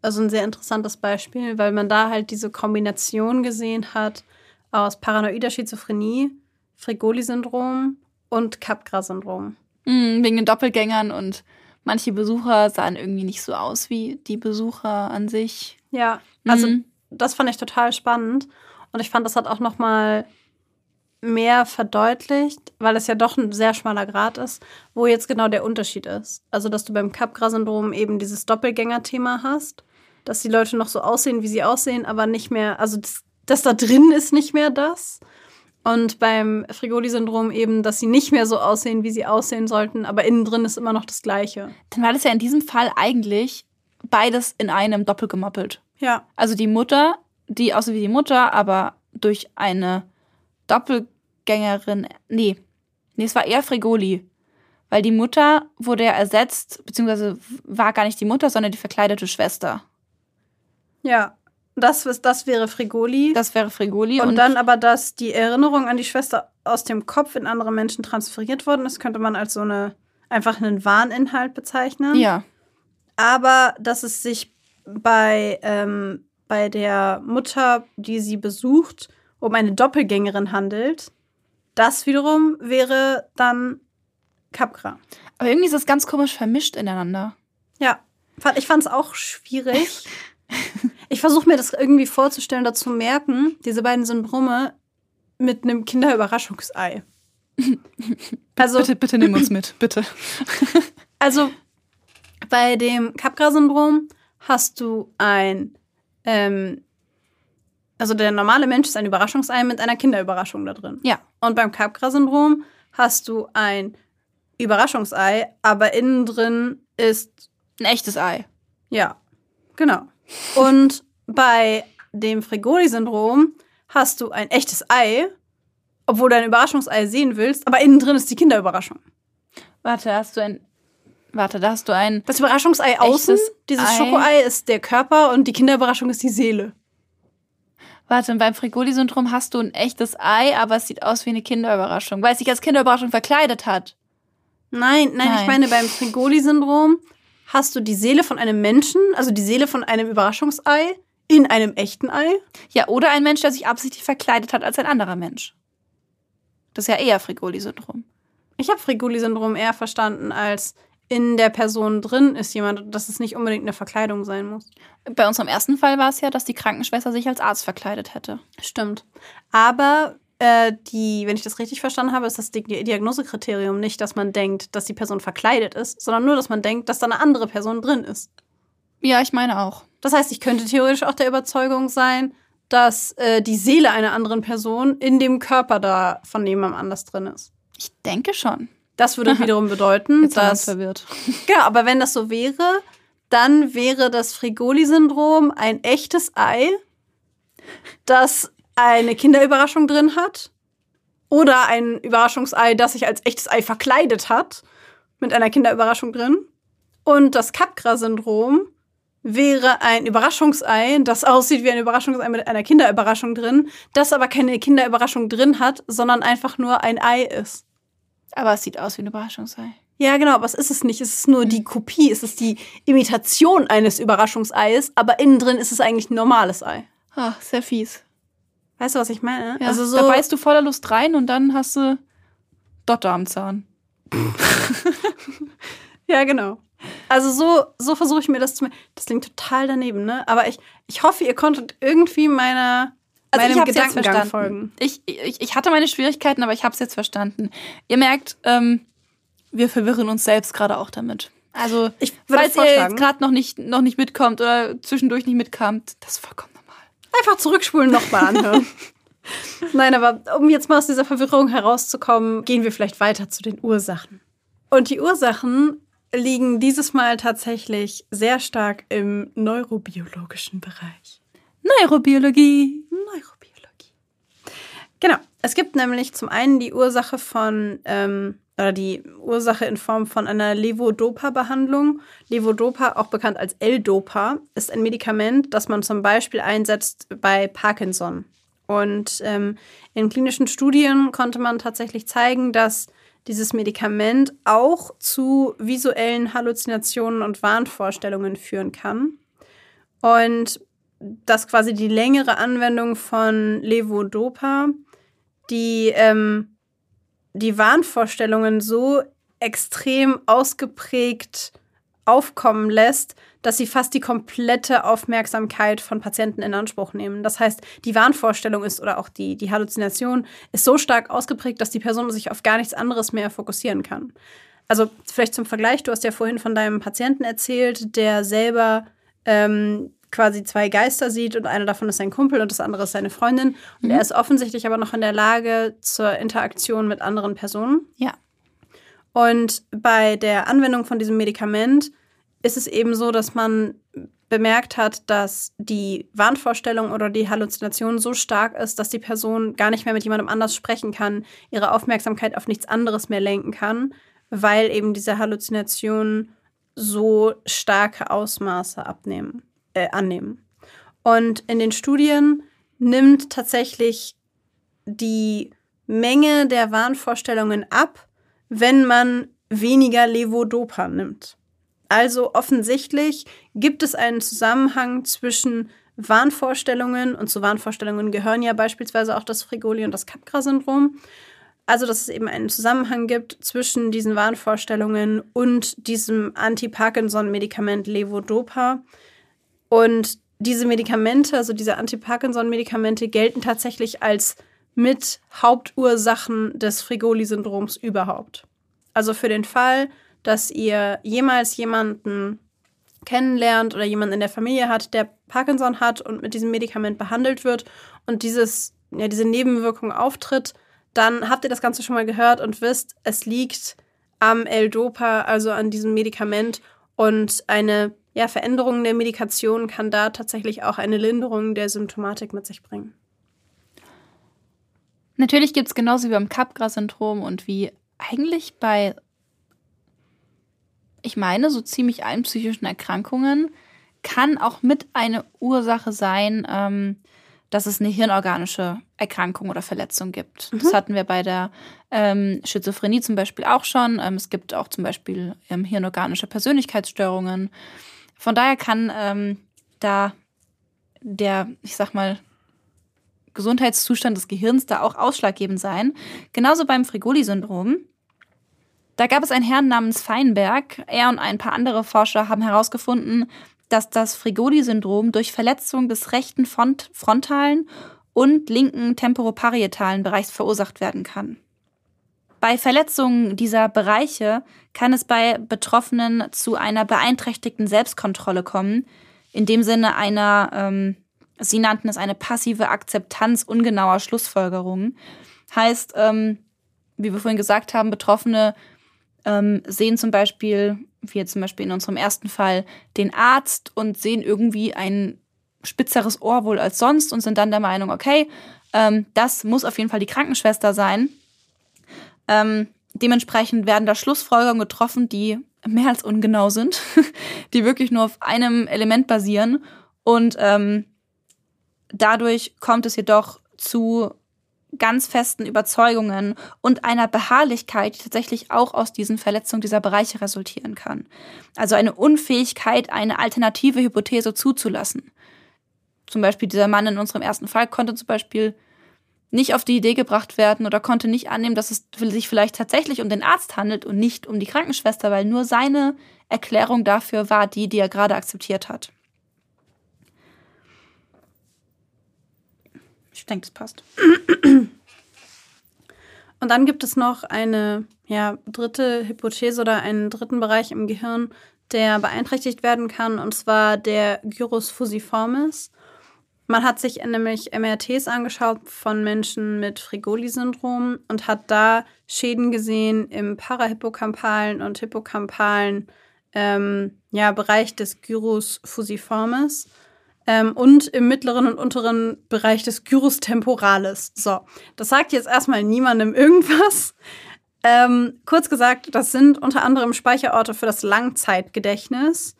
also ein sehr interessantes Beispiel, weil man da halt diese Kombination gesehen hat aus paranoider Schizophrenie, Frigoli-Syndrom und Capgras-Syndrom. Mm, wegen den Doppelgängern und manche Besucher sahen irgendwie nicht so aus wie die Besucher an sich. Ja, also Mhm. das fand ich total spannend und ich fand, das hat auch noch mal mehr verdeutlicht, weil es ja doch ein sehr schmaler Grad ist, wo jetzt genau der Unterschied ist. Also, dass du beim Capgras-Syndrom eben dieses Doppelgänger-Thema hast, dass die Leute noch so aussehen, wie sie aussehen, aber nicht mehr, also das, das da drin ist nicht mehr das. Und beim Frigoli-Syndrom eben, dass sie nicht mehr so aussehen, wie sie aussehen sollten, aber innen drin ist immer noch das Gleiche. Dann war das ja in diesem Fall eigentlich beides in einem doppelt gemoppelt. Ja. Also die Mutter, die aussieht wie die Mutter, aber durch eine Doppelgängerin. Nee. Nee, es war eher Frigoli. Weil die Mutter wurde ja ersetzt, beziehungsweise war gar nicht die Mutter, sondern die verkleidete Schwester. Ja. Das, ist- das wäre Frigoli. Das wäre Frigoli. Und, dann aber, dass die Erinnerung an die Schwester aus dem Kopf in andere Menschen transferiert worden ist, könnte man als so eine einfach einen Wahninhalt bezeichnen. Ja. Aber dass es sich bei, ähm, bei der Mutter, die sie besucht, um eine Doppelgängerin handelt, das wiederum wäre dann Capra. Aber irgendwie ist es ganz komisch vermischt ineinander. Ja, ich fand es auch schwierig. Ich versuche mir das irgendwie vorzustellen, dazu merken, diese beiden Syndrome mit einem Kinderüberraschungsei. Also, bitte, bitte nimm uns mit, bitte. also bei dem Capgras-Syndrom hast du ein, ähm, also der normale Mensch ist ein Überraschungsei mit einer Kinderüberraschung da drin. Ja. Und beim Capgras-Syndrom hast du ein Überraschungsei, aber innen drin ist Ein echtes Ei. Ja, genau. Und bei dem Frigoli-Syndrom hast du ein echtes Ei, obwohl du ein Überraschungsei sehen willst, aber innen drin ist die Kinderüberraschung. Warte, hast du ein. Warte, da hast du ein. Das Überraschungsei außen, dieses Ei. Schokoei, ist der Körper und die Kinderüberraschung ist die Seele. Warte, und beim Frigoli-Syndrom hast du ein echtes Ei, aber es sieht aus wie eine Kinderüberraschung, weil es sich als Kinderüberraschung verkleidet hat. Nein, nein, ich Nein. meine, beim Frigoli-Syndrom hast du die Seele von einem Menschen, also die Seele von einem Überraschungsei, in einem echten Ei. Ja, oder ein Mensch, der sich absichtlich verkleidet hat als ein anderer Mensch. Das ist ja eher Frigoli-Syndrom. Ich habe Frigoli-Syndrom eher verstanden als in der Person drin ist jemand, dass es nicht unbedingt eine Verkleidung sein muss. Bei unserem ersten Fall war es ja, dass die Krankenschwester sich als Arzt verkleidet hätte. Stimmt. Aber äh, die, wenn ich das richtig verstanden habe, ist das Di Diagnosekriterium nicht, dass man denkt, dass die Person verkleidet ist, sondern nur, dass man denkt, dass da eine andere Person drin ist. Ja, ich meine auch. Das heißt, ich könnte theoretisch auch der Überzeugung sein, dass äh, die Seele einer anderen Person in dem Körper da von jemandem anders drin ist. Ich denke schon. Das würde wiederum bedeuten, Jetzt dass. verwirrt. Ja, aber wenn das so wäre, dann wäre das Frigoli-Syndrom ein echtes Ei, das eine Kinderüberraschung drin hat. Oder ein Überraschungsei, das sich als echtes Ei verkleidet hat, mit einer Kinderüberraschung drin. Und das Capgras-Syndrom wäre ein Überraschungsei, das aussieht wie ein Überraschungsei mit einer Kinderüberraschung drin, das aber keine Kinderüberraschung drin hat, sondern einfach nur ein Ei ist. Aber es sieht aus wie ein Überraschungsei. Ja, genau, aber es ist es nicht. Es ist nur die Kopie, es ist die Imitation eines Überraschungseies, aber innen drin ist es eigentlich ein normales Ei. Ah, sehr fies. Weißt du, was ich meine? Ja, also so, da beißt du voller Lust rein und dann hast du Dotter am Zahn. ja, genau. Also so, so versuche ich mir das zu. Das klingt total daneben, ne? Aber ich, ich hoffe, ihr konntet irgendwie meiner, meinem ich Gedankengang verstanden. folgen. Ich, ich, ich hatte meine Schwierigkeiten, aber ich habe es jetzt verstanden. Ihr merkt, ähm, wir verwirren uns selbst gerade auch damit. Also, falls ihr jetzt gerade noch nicht, noch nicht mitkommt oder zwischendurch nicht mitkamt, das ist vollkommen. Einfach zurückspulen, nochmal anhören. Nein, aber um jetzt mal aus dieser Verwirrung herauszukommen, gehen wir vielleicht weiter zu den Ursachen. Und die Ursachen liegen dieses Mal tatsächlich sehr stark im neurobiologischen Bereich. Neurobiologie. Neurobiologie. Genau. Es gibt nämlich zum einen die Ursache von, ähm, oder die Ursache in Form von einer Levodopa-Behandlung. Levodopa, auch bekannt als L-Dopa, ist ein Medikament, das man zum Beispiel einsetzt bei Parkinson. Und ähm, in klinischen Studien konnte man tatsächlich zeigen, dass dieses Medikament auch zu visuellen Halluzinationen und Wahnvorstellungen führen kann. Und dass quasi die längere Anwendung von Levodopa die, ähm, die Wahnvorstellungen so extrem ausgeprägt aufkommen lässt, dass sie fast die komplette Aufmerksamkeit von Patienten in Anspruch nehmen. Das heißt, die Wahnvorstellung ist oder auch die, die Halluzination ist so stark ausgeprägt, dass die Person sich auf gar nichts anderes mehr fokussieren kann. Also vielleicht zum Vergleich, du hast ja vorhin von deinem Patienten erzählt, der selber ähm, quasi zwei Geister sieht und einer davon ist sein Kumpel und das andere ist seine Freundin. Und Mhm. er ist offensichtlich aber noch in der Lage zur Interaktion mit anderen Personen. Ja. Und bei der Anwendung von diesem Medikament ist es eben so, dass man bemerkt hat, dass die Wahnvorstellung oder die Halluzination so stark ist, dass die Person gar nicht mehr mit jemandem anders sprechen kann, ihre Aufmerksamkeit auf nichts anderes mehr lenken kann, weil eben diese Halluzinationen so starke Ausmaße abnehmen, äh, annehmen. Und in den Studien nimmt tatsächlich die Menge der Wahnvorstellungen ab, wenn man weniger Levodopa nimmt. Also offensichtlich gibt es einen Zusammenhang zwischen Wahnvorstellungen und zu Wahnvorstellungen gehören ja beispielsweise auch das Frigoli und das Capgras-Syndrom. Also, dass es eben einen Zusammenhang gibt zwischen diesen Wahnvorstellungen und diesem Anti-Parkinson-Medikament Levodopa. Und diese Medikamente, also diese Anti-Parkinson-Medikamente, gelten tatsächlich als mit Hauptursachen des Frigoli-Syndroms überhaupt. Also für den Fall, dass ihr jemals jemanden kennenlernt oder jemanden in der Familie hat, der Parkinson hat und mit diesem Medikament behandelt wird und dieses, ja, diese Nebenwirkung auftritt, dann habt ihr das Ganze schon mal gehört und wisst, es liegt am L-Dopa, also an diesem Medikament. Und eine ja, Veränderung der Medikation kann da tatsächlich auch eine Linderung der Symptomatik mit sich bringen. Natürlich gibt es genauso wie beim Capgras-Syndrom und wie eigentlich bei, ich meine, so ziemlich allen psychischen Erkrankungen, kann auch mit eine Ursache sein, ähm, dass es eine hirnorganische Erkrankung oder Verletzung gibt. Mhm. Das hatten wir bei der ähm, Schizophrenie zum Beispiel auch schon. Ähm, es gibt auch zum Beispiel ähm, hirnorganische Persönlichkeitsstörungen. Von daher kann ähm, da der, ich sag mal, Gesundheitszustand des Gehirns da auch ausschlaggebend sein. Genauso beim Frigoli-Syndrom. Da gab es einen Herrn namens Feinberg. Er und ein paar andere Forscher haben herausgefunden, dass das Frigoli-Syndrom durch Verletzung des rechten Front frontalen und linken temporoparietalen Bereichs verursacht werden kann. Bei Verletzungen dieser Bereiche kann es bei Betroffenen zu einer beeinträchtigten Selbstkontrolle kommen, in dem Sinne einer, ähm, sie nannten es eine passive Akzeptanz ungenauer Schlussfolgerungen. Heißt, ähm, wie wir vorhin gesagt haben, Betroffene ähm, sehen zum Beispiel, wie jetzt zum Beispiel in unserem ersten Fall, den Arzt und sehen irgendwie ein spitzeres Ohr wohl als sonst und sind dann der Meinung, okay, ähm, das muss auf jeden Fall die Krankenschwester sein. Ähm, dementsprechend werden da Schlussfolgerungen getroffen, die mehr als ungenau sind, die wirklich nur auf einem Element basieren. Und ähm, dadurch kommt es jedoch zu ganz festen Überzeugungen und einer Beharrlichkeit, die tatsächlich auch aus diesen Verletzungen dieser Bereiche resultieren kann. Also eine Unfähigkeit, eine alternative Hypothese zuzulassen. Zum Beispiel dieser Mann in unserem ersten Fall konnte zum Beispiel nicht auf die Idee gebracht werden oder konnte nicht annehmen, dass es sich vielleicht tatsächlich um den Arzt handelt und nicht um die Krankenschwester, weil nur seine Erklärung dafür war die, die er gerade akzeptiert hat. Ich denke, das passt. Und dann gibt es noch eine ja, dritte Hypothese oder einen dritten Bereich im Gehirn, der beeinträchtigt werden kann, und zwar der Gyrus fusiformis. Man hat sich nämlich MRTs angeschaut von Menschen mit Frigoli-Syndrom und hat da Schäden gesehen im parahippocampalen und hippocampalen ähm, ja, Bereich des Gyrus fusiformis ähm, und im mittleren und unteren Bereich des Gyrus temporalis. So, das sagt jetzt erstmal niemandem irgendwas. Ähm, kurz gesagt, das sind unter anderem Speicherorte für das Langzeitgedächtnis.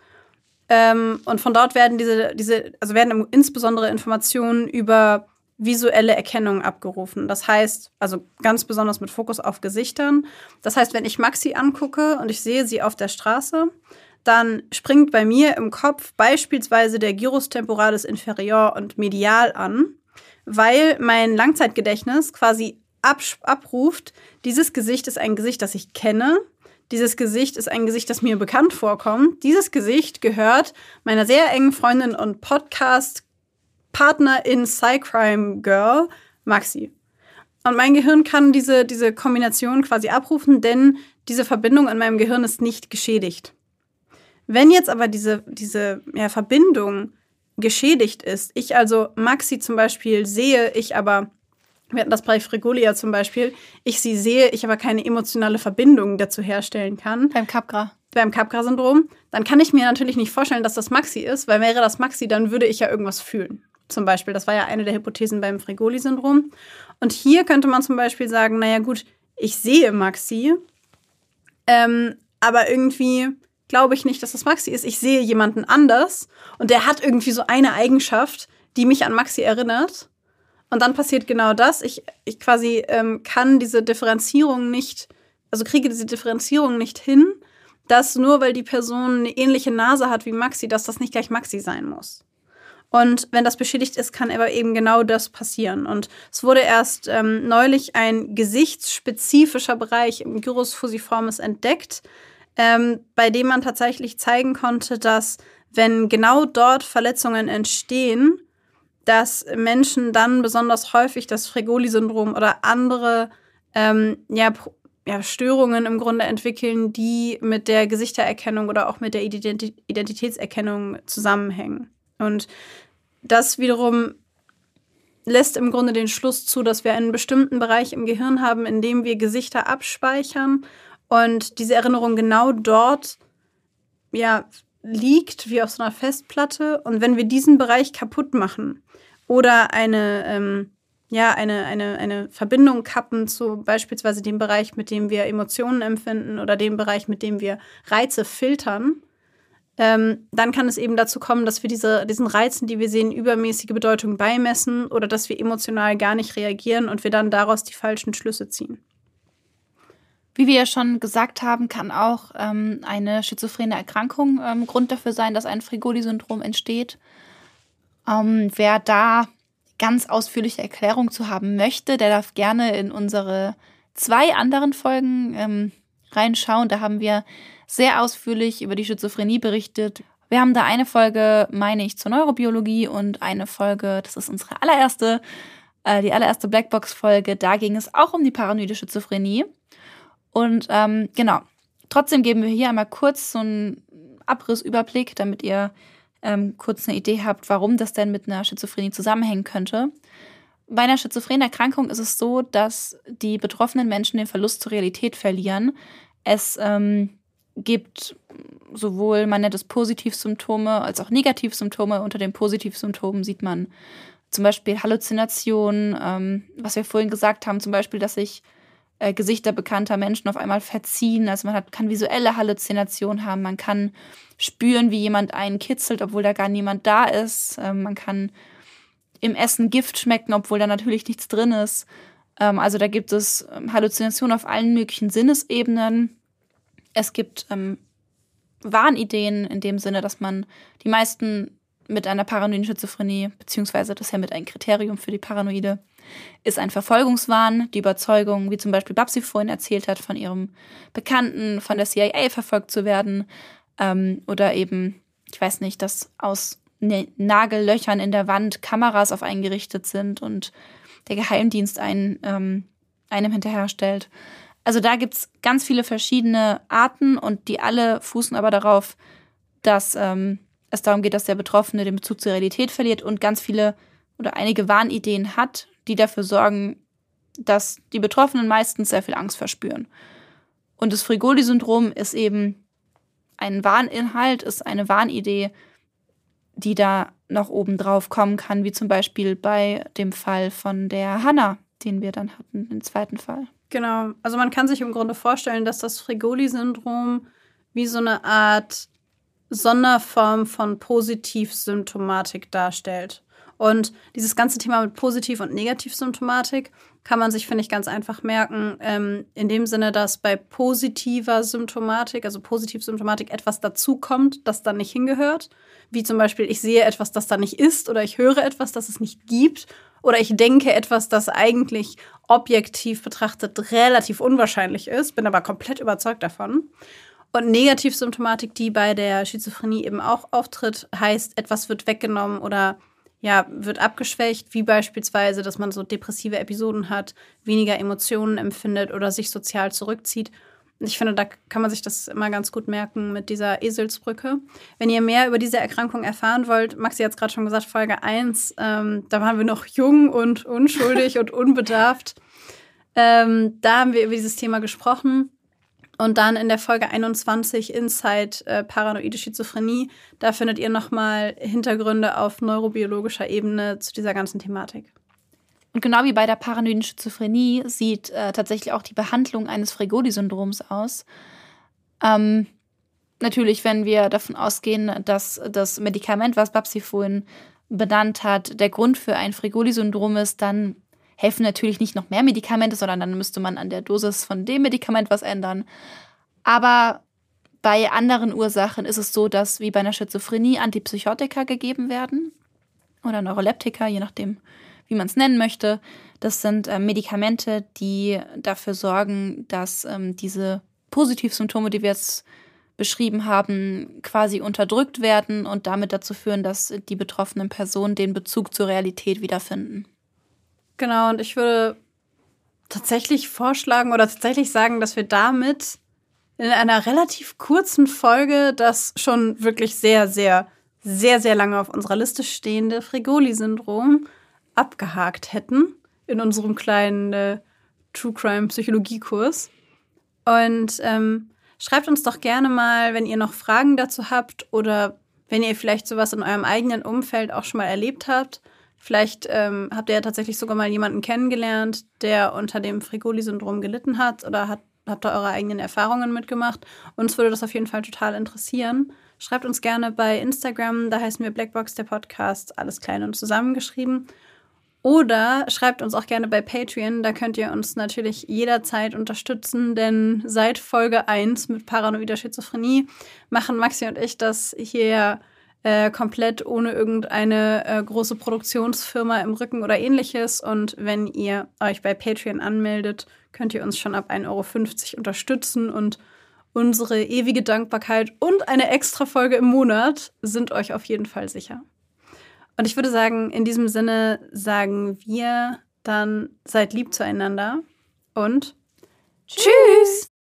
Ähm, und von dort werden diese, diese, also werden insbesondere Informationen über visuelle Erkennung abgerufen. Das heißt, also ganz besonders mit Fokus auf Gesichtern. Das heißt, wenn ich Maxi angucke und ich sehe sie auf der Straße, dann springt bei mir im Kopf beispielsweise der Gyrus temporalis inferior und medial an, weil mein Langzeitgedächtnis quasi abruft, dieses Gesicht ist ein Gesicht, das ich kenne. Dieses Gesicht ist ein Gesicht, das mir bekannt vorkommt. Dieses Gesicht gehört meiner sehr engen Freundin und Podcast-Partnerin Cycrime Girl, Maxi. Und mein Gehirn kann diese, diese Kombination quasi abrufen, denn diese Verbindung in meinem Gehirn ist nicht geschädigt. Wenn jetzt aber diese, diese ja, Verbindung geschädigt ist, ich also Maxi zum Beispiel sehe, ich aber, wir hatten das bei Frigolia zum Beispiel, ich sie sehe, ich aber keine emotionale Verbindung dazu herstellen kann. Beim Capgra. Beim Capgra-Syndrom, dann kann ich mir natürlich nicht vorstellen, dass das Maxi ist, weil wäre das Maxi, dann würde ich ja irgendwas fühlen. Zum Beispiel, das war ja eine der Hypothesen beim Frigoli-Syndrom. Und hier könnte man zum Beispiel sagen, naja gut, ich sehe Maxi, ähm, aber irgendwie glaube ich nicht, dass das Maxi ist. Ich sehe jemanden anders und der hat irgendwie so eine Eigenschaft, die mich an Maxi erinnert. Und dann passiert genau das. Ich, ich quasi ähm, kann diese Differenzierung nicht, also kriege diese Differenzierung nicht hin, dass nur weil die Person eine ähnliche Nase hat wie Maxi, dass das nicht gleich Maxi sein muss. Und wenn das beschädigt ist, kann aber eben genau das passieren. Und es wurde erst ähm, neulich ein gesichtsspezifischer Bereich im Gyrus fusiformis entdeckt, ähm, bei dem man tatsächlich zeigen konnte, dass wenn genau dort Verletzungen entstehen, dass Menschen dann besonders häufig das Fregoli-Syndrom oder andere ähm, ja, ja, Störungen im Grunde entwickeln, die mit der Gesichtererkennung oder auch mit der Identitätserkennung zusammenhängen. Und das wiederum lässt im Grunde den Schluss zu, dass wir einen bestimmten Bereich im Gehirn haben, in dem wir Gesichter abspeichern und diese Erinnerung genau dort ja liegt wie auf so einer Festplatte und wenn wir diesen Bereich kaputt machen oder eine ähm, ja, eine, eine, eine Verbindung kappen zu beispielsweise dem Bereich, mit dem wir Emotionen empfinden oder dem Bereich, mit dem wir Reize filtern, ähm, dann kann es eben dazu kommen, dass wir diese, diesen Reizen, die wir sehen, übermäßige Bedeutung beimessen oder dass wir emotional gar nicht reagieren und wir dann daraus die falschen Schlüsse ziehen. Wie wir ja schon gesagt haben, kann auch ähm, eine schizophrene Erkrankung ähm, Grund dafür sein, dass ein Frigoli-Syndrom entsteht. Ähm, wer da ganz ausführliche Erklärung zu haben möchte, der darf gerne in unsere zwei anderen Folgen ähm, reinschauen. Da haben wir sehr ausführlich über die Schizophrenie berichtet. Wir haben da eine Folge, meine ich, zur Neurobiologie und eine Folge, das ist unsere allererste, äh, die allererste Blackbox-Folge. Da ging es auch um die paranoide Schizophrenie. Und ähm, genau, trotzdem geben wir hier einmal kurz so einen Abrissüberblick, damit ihr ähm, kurz eine Idee habt, warum das denn mit einer Schizophrenie zusammenhängen könnte. Bei einer schizophrenen Erkrankung ist es so, dass die betroffenen Menschen den Verlust zur Realität verlieren. Es ähm, gibt sowohl, man nennt es Positivsymptome als auch Negativsymptome. Unter den Positivsymptomen sieht man zum Beispiel Halluzinationen, ähm, was wir vorhin gesagt haben, zum Beispiel, dass sich äh, Gesichter bekannter Menschen auf einmal verziehen. Also man hat, kann visuelle Halluzinationen haben, man kann spüren, wie jemand einen kitzelt, obwohl da gar niemand da ist. Ähm, man kann im Essen Gift schmecken, obwohl da natürlich nichts drin ist. Ähm, also da gibt es ähm, Halluzinationen auf allen möglichen Sinnesebenen. Es gibt ähm, Wahnideen in dem Sinne, dass man die meisten mit einer paranoiden Schizophrenie, beziehungsweise das ist ja mit ein Kriterium für die Paranoide, ist ein Verfolgungswahn, die Überzeugung, wie zum Beispiel Babsi vorhin erzählt hat, von ihrem Bekannten von der CIA verfolgt zu werden. Ähm, oder eben, ich weiß nicht, dass aus Nagellöchern in der Wand Kameras auf einen gerichtet sind und der Geheimdienst einen, ähm, einem hinterherstellt. Also da gibt es ganz viele verschiedene Arten und die alle fußen aber darauf, dass ähm, es darum geht, dass der Betroffene den Bezug zur Realität verliert und ganz viele oder einige Wahnideen hat, die dafür sorgen, dass die Betroffenen meistens sehr viel Angst verspüren. Und das Frigoli-Syndrom ist eben ein Wahninhalt, ist eine Wahnidee, die da noch oben drauf kommen kann, wie zum Beispiel bei dem Fall von der Hanna, den wir dann hatten, den zweiten Fall. Genau, also man kann sich im Grunde vorstellen, dass das Frigoli-Syndrom wie so eine Art Sonderform von Positivsymptomatik darstellt. Und dieses ganze Thema mit Positiv- und Negativsymptomatik kann man sich, finde ich, ganz einfach merken, ähm, in dem Sinne, dass bei positiver Symptomatik, also Positivsymptomatik, etwas dazukommt, das dann nicht hingehört. Wie zum Beispiel, ich sehe etwas, das da nicht ist, oder ich höre etwas, das es nicht gibt, oder ich denke etwas, das eigentlich objektiv betrachtet relativ unwahrscheinlich ist, bin aber komplett überzeugt davon. Und Negativsymptomatik, die bei der Schizophrenie eben auch auftritt, heißt, etwas wird weggenommen oder ja, wird abgeschwächt, wie beispielsweise, dass man so depressive Episoden hat, weniger Emotionen empfindet oder sich sozial zurückzieht. Ich finde, da kann man sich das immer ganz gut merken mit dieser Eselsbrücke. Wenn ihr mehr über diese Erkrankung erfahren wollt, Maxi hat es gerade schon gesagt, Folge 1, ähm, da waren wir noch jung und unschuldig und unbedarft. Ähm, da haben wir über dieses Thema gesprochen. Und dann in der Folge 21 Inside äh, Paranoide Schizophrenie, da findet ihr nochmal Hintergründe auf neurobiologischer Ebene zu dieser ganzen Thematik. Und genau wie bei der paranoiden Schizophrenie sieht äh, tatsächlich auch die Behandlung eines Fregoli-Syndroms aus. Ähm, natürlich, wenn wir davon ausgehen, dass das Medikament, was Babsi vorhin benannt hat, der Grund für ein Fregoli-Syndrom ist, dann helfen natürlich nicht noch mehr Medikamente, sondern dann müsste man an der Dosis von dem Medikament was ändern. Aber bei anderen Ursachen ist es so, dass wie bei einer Schizophrenie Antipsychotika gegeben werden oder Neuroleptika, je nachdem, wie man es nennen möchte. Das sind äh, Medikamente, die dafür sorgen, dass ähm, diese Positivsymptome, die wir jetzt beschrieben haben, quasi unterdrückt werden und damit dazu führen, dass die betroffenen Personen den Bezug zur Realität wiederfinden. Genau, und ich würde tatsächlich vorschlagen oder tatsächlich sagen, dass wir damit in einer relativ kurzen Folge das schon wirklich sehr, sehr, sehr, sehr lange auf unserer Liste stehende Frigoli-Syndrom abgehakt hätten in unserem kleinen äh, True Crime Psychologiekurs. Und ähm, schreibt uns doch gerne mal, wenn ihr noch Fragen dazu habt oder wenn ihr vielleicht sowas in eurem eigenen Umfeld auch schon mal erlebt habt. Vielleicht ähm, habt ihr ja tatsächlich sogar mal jemanden kennengelernt, der unter dem Frigoli-Syndrom gelitten hat oder hat, habt ihr eure eigenen Erfahrungen mitgemacht. Uns würde das auf jeden Fall total interessieren. Schreibt uns gerne bei Instagram, da heißen wir Blackbox der Podcast, alles klein und zusammengeschrieben. Oder schreibt uns auch gerne bei Patreon, da könnt ihr uns natürlich jederzeit unterstützen, denn seit Folge 1 mit paranoider Schizophrenie machen Maxi und ich das hier äh, komplett ohne irgendeine äh, große Produktionsfirma im Rücken oder ähnliches. Und wenn ihr euch bei Patreon anmeldet, könnt ihr uns schon ab 1,50 Euro unterstützen und unsere ewige Dankbarkeit und eine extra Folge im Monat sind euch auf jeden Fall sicher. Und ich würde sagen, in diesem Sinne sagen wir dann, seid lieb zueinander und tschüss.